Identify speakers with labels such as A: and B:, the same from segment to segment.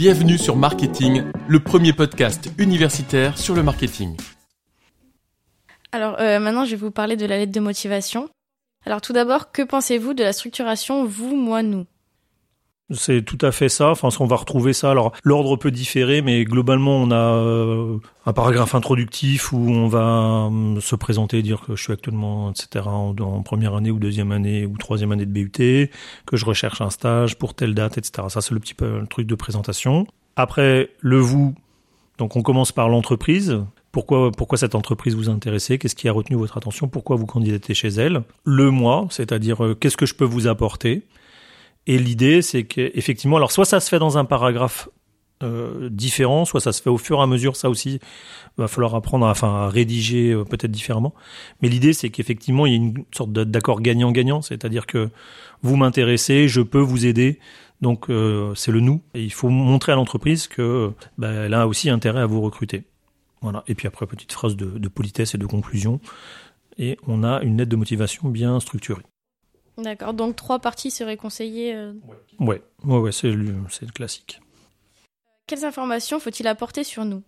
A: Bienvenue sur Marketing, le premier podcast universitaire sur le marketing.
B: Alors euh, maintenant, je vais vous parler de la lettre de motivation. Alors tout d'abord, que pensez-vous de la structuration vous, moi, nous?
C: C'est tout à fait ça. Enfin, on va retrouver ça. Alors, l'ordre peut différer, mais globalement, on a euh, un paragraphe introductif où on va euh, se présenter, dire que je suis actuellement, etc., en, première année ou deuxième année ou troisième année de BUT, que je recherche un stage pour telle date, etc. Ça, c'est le petit peu le truc de présentation. Après, le vous. Donc, on commence par l'entreprise. Pourquoi, pourquoi cette entreprise vous intéresse Qu'est-ce qui a retenu votre attention? Pourquoi vous candidatez chez elle? Le moi, c'est-à-dire euh, qu'est-ce que je peux vous apporter? Et l'idée, c'est qu'effectivement, alors soit ça se fait dans un paragraphe euh, différent, soit ça se fait au fur et à mesure. Ça aussi, va falloir apprendre à, rédiger euh, peut-être différemment. Mais l'idée, c'est qu'effectivement, il y a une sorte d'accord gagnant-gagnant, c'est-à-dire que vous m'intéressez, je peux vous aider. Donc euh, c'est le nous. Et il faut montrer à l'entreprise que bah, elle a aussi intérêt à vous recruter. Voilà. Et puis après, petite phrase de politesse et de conclusion. Et on a une lettre de motivation bien structurée.
B: D'accord, donc trois parties seraient conseillées euh...
C: Ouais, ouais, ouais c'est le, le classique.
B: Quelles informations faut-il apporter sur nous?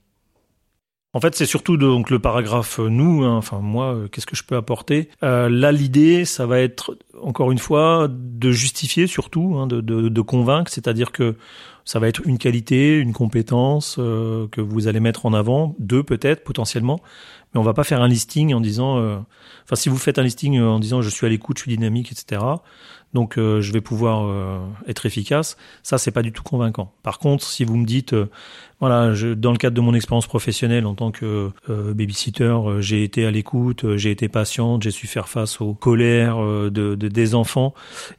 C: En fait, c'est surtout donc le paragraphe euh, nous. Hein, enfin, moi, euh, qu'est-ce que je peux apporter? Euh, Là, l'idée, ça va être encore une fois de justifier, surtout, hein, de, de, de, convaincre. C'est-à-dire que ça va être une qualité, une compétence euh, que vous allez mettre en avant, deux peut-être potentiellement, mais on va pas faire un listing en disant, euh, enfin si vous faites un listing en disant je suis à l'écoute, je suis dynamique, etc. Donc euh, je vais pouvoir être efficace. Ça c'est pas du tout convaincant. Par contre, si vous me dites, voilà, je, dans le cadre de mon expérience professionnelle en tant que babysitter, j'ai été à l'écoute, j'ai été patiente, j'ai su faire face aux colères de, de, des enfants,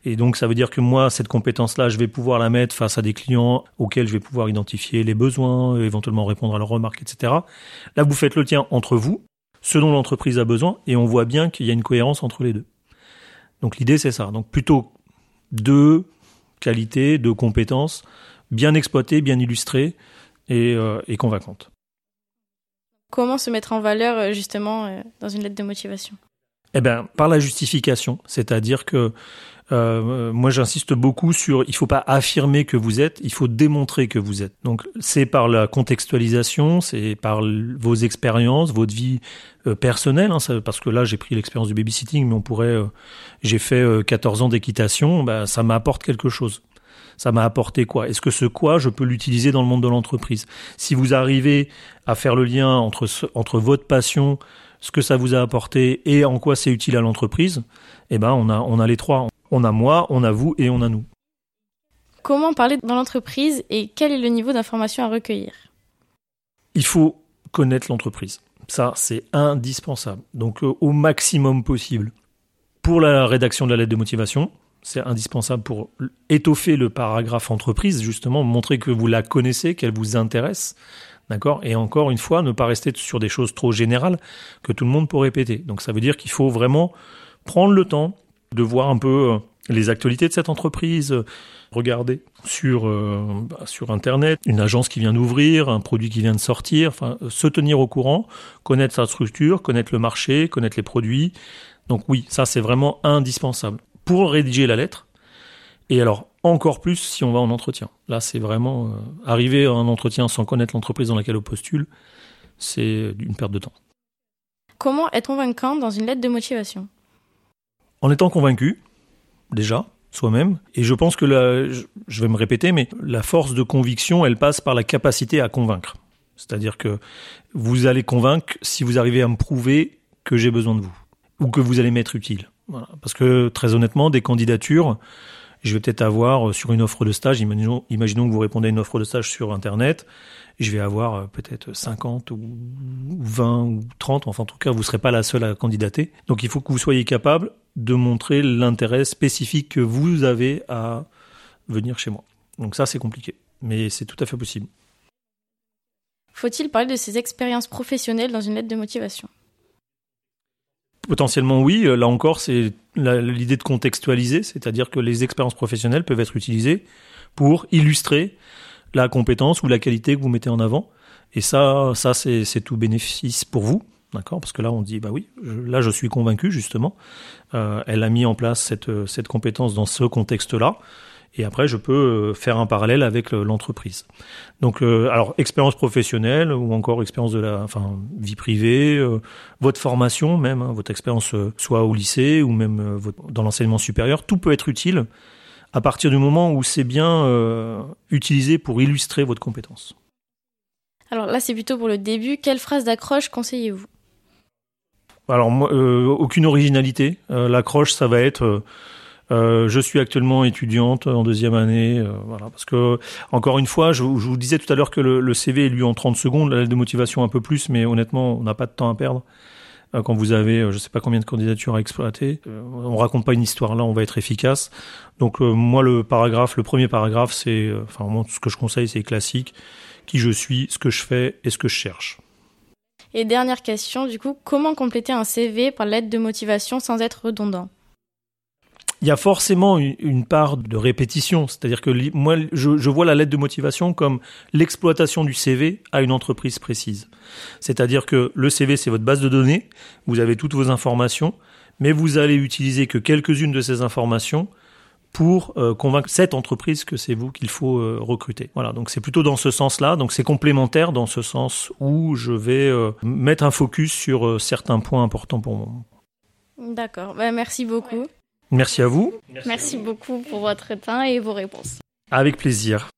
C: et donc ça veut dire que moi cette compétence-là, je vais pouvoir la mettre face à des clients auxquels je vais pouvoir identifier les besoins, éventuellement répondre à leurs remarques, etc. Là, vous faites le tien entre vous, ce dont l'entreprise a besoin, et on voit bien qu'il y a une cohérence entre les deux. Donc l'idée, c'est ça. Donc plutôt deux qualités, deux compétences, bien exploitées, bien illustrées et, euh, convaincantes.
B: Comment se mettre en valeur euh, justement euh, dans une lettre de motivation?
C: Eh bien, par la justification, c'est-à-dire que euh, moi, j'insiste beaucoup sur il faut pas affirmer que vous êtes, il faut démontrer que vous êtes. Donc, c'est par la contextualisation, c'est par vos expériences, votre vie euh, personnelle, hein, parce que là, j'ai pris l'expérience du babysitting, mais on pourrait, euh, j'ai fait 14 ans d'équitation, bah, ça m'apporte quelque chose. Ça m'a apporté quoi? Est-ce que ce quoi, je peux l'utiliser dans le monde de l'entreprise? Si vous arrivez à faire le lien entre, entre votre passion, ce que ça vous a apporté et en quoi c'est utile à l'entreprise, eh ben on a on a les trois. On a moi, on a vous et on a nous.
B: Comment parler dans l'entreprise et quel est le niveau d'information à recueillir?
C: Il faut connaître l'entreprise. Ça, c'est indispensable. Donc, euh, au maximum possible. Pour la rédaction de la lettre de motivation, c'est indispensable pour étoffer le paragraphe entreprise, justement, montrer que vous la connaissez, qu'elle vous intéresse. D'accord? Et encore une fois, ne pas rester sur des choses trop générales que tout le monde peut répéter. Donc, ça veut dire qu'il faut vraiment prendre le temps de voir un peu euh, les actualités de cette entreprise, euh, regarder sur euh, bah, sur internet une agence qui vient d'ouvrir, un produit qui vient de sortir, enfin se tenir au courant, connaître sa structure, connaître le marché, connaître les produits. Donc oui, ça c'est vraiment indispensable pour rédiger la lettre. Et alors encore plus si on va en entretien. Là, c'est vraiment arriver à un entretien sans connaître l'entreprise dans laquelle on postule, c'est une perte de temps.
B: Comment être convaincant dans une lettre de motivation?
C: En étant convaincu, déjà, soi-même. Et je pense que la, je vais me répéter, mais la force de conviction, elle passe par la capacité à convaincre. C'est-à-dire que vous allez convaincre si vous arrivez à me prouver que j'ai besoin de vous ou que vous allez m'être utile. Voilà. Parce que très honnêtement, des candidatures, je vais peut-être avoir euh, sur une offre de stage, imaginons, que vous répondez à une offre de stage sur Internet, je vais avoir euh, peut-être 50 ou 20 ou 30, enfin en tout cas, vous ne serez pas la seule à candidater. Donc il faut que vous soyez capable de montrer l'intérêt spécifique que vous avez à venir chez moi. Donc ça, c'est compliqué, mais c'est tout à fait possible.
B: Faut-il parler de ses expériences professionnelles dans une lettre de motivation?
C: Potentiellement oui, là encore c'est l'idée de contextualiser, c'est-à-dire que les expériences professionnelles peuvent être utilisées pour illustrer la compétence ou la qualité que vous mettez en avant. Et ça, ça c'est tout bénéfice pour vous, d'accord? Parce que là on dit bah oui, là je suis convaincu justement. Euh, elle a mis en place cette cette compétence dans ce contexte-là. Et après, je peux faire un parallèle avec l'entreprise. Donc, alors expérience professionnelle ou encore expérience de la, enfin vie privée, votre formation même, hein, votre expérience soit au lycée ou même dans l'enseignement supérieur, tout peut être utile à partir du moment où c'est bien utilisé pour illustrer votre compétence.
B: Alors là, c'est plutôt pour le début. Quelle phrase d'accroche conseillez-vous?
C: Alors, moi, euh, aucune originalité. Euh, l'accroche, ça va être euh, je suis actuellement étudiante en deuxième année, voilà, parce que encore une fois, je, vous disais tout à l'heure que le, CV est lu en 30 secondes, la lettre de motivation un peu plus, mais honnêtement, on n'a pas de temps à perdre. Quand vous avez, je sais pas combien de candidatures à exploiter, on raconte pas une histoire là, on va être efficace. Donc moi, le paragraphe, le premier paragraphe, c'est, enfin moi, ce que je conseille, c'est classique qui je suis, ce que je fais et ce que je cherche.
B: Et dernière question, du coup, comment compléter un CV par lettre de motivation sans être redondant?
C: Il y a forcément une part de répétition, c'est-à-dire que moi, je, vois la lettre de motivation comme l'exploitation du CV à une entreprise précise. C'est-à-dire que le CV, c'est votre base de données, vous avez toutes vos informations, mais vous allez utiliser que quelques-unes de ces informations pour euh, convaincre cette entreprise que c'est vous qu'il faut euh, recruter. Voilà, donc c'est plutôt dans ce sens-là, donc c'est complémentaire dans ce sens où je vais euh, mettre un focus sur certains points importants pour moi.
B: D'accord, bah, merci beaucoup.
C: Merci à vous.
B: Merci, beaucoup pour votre temps et vos réponses.
C: Avec plaisir.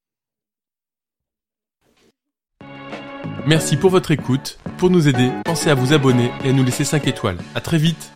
A: Merci pour votre écoute. Pour nous aider, pensez à vous abonner et à nous laisser 5 étoiles. À très vite.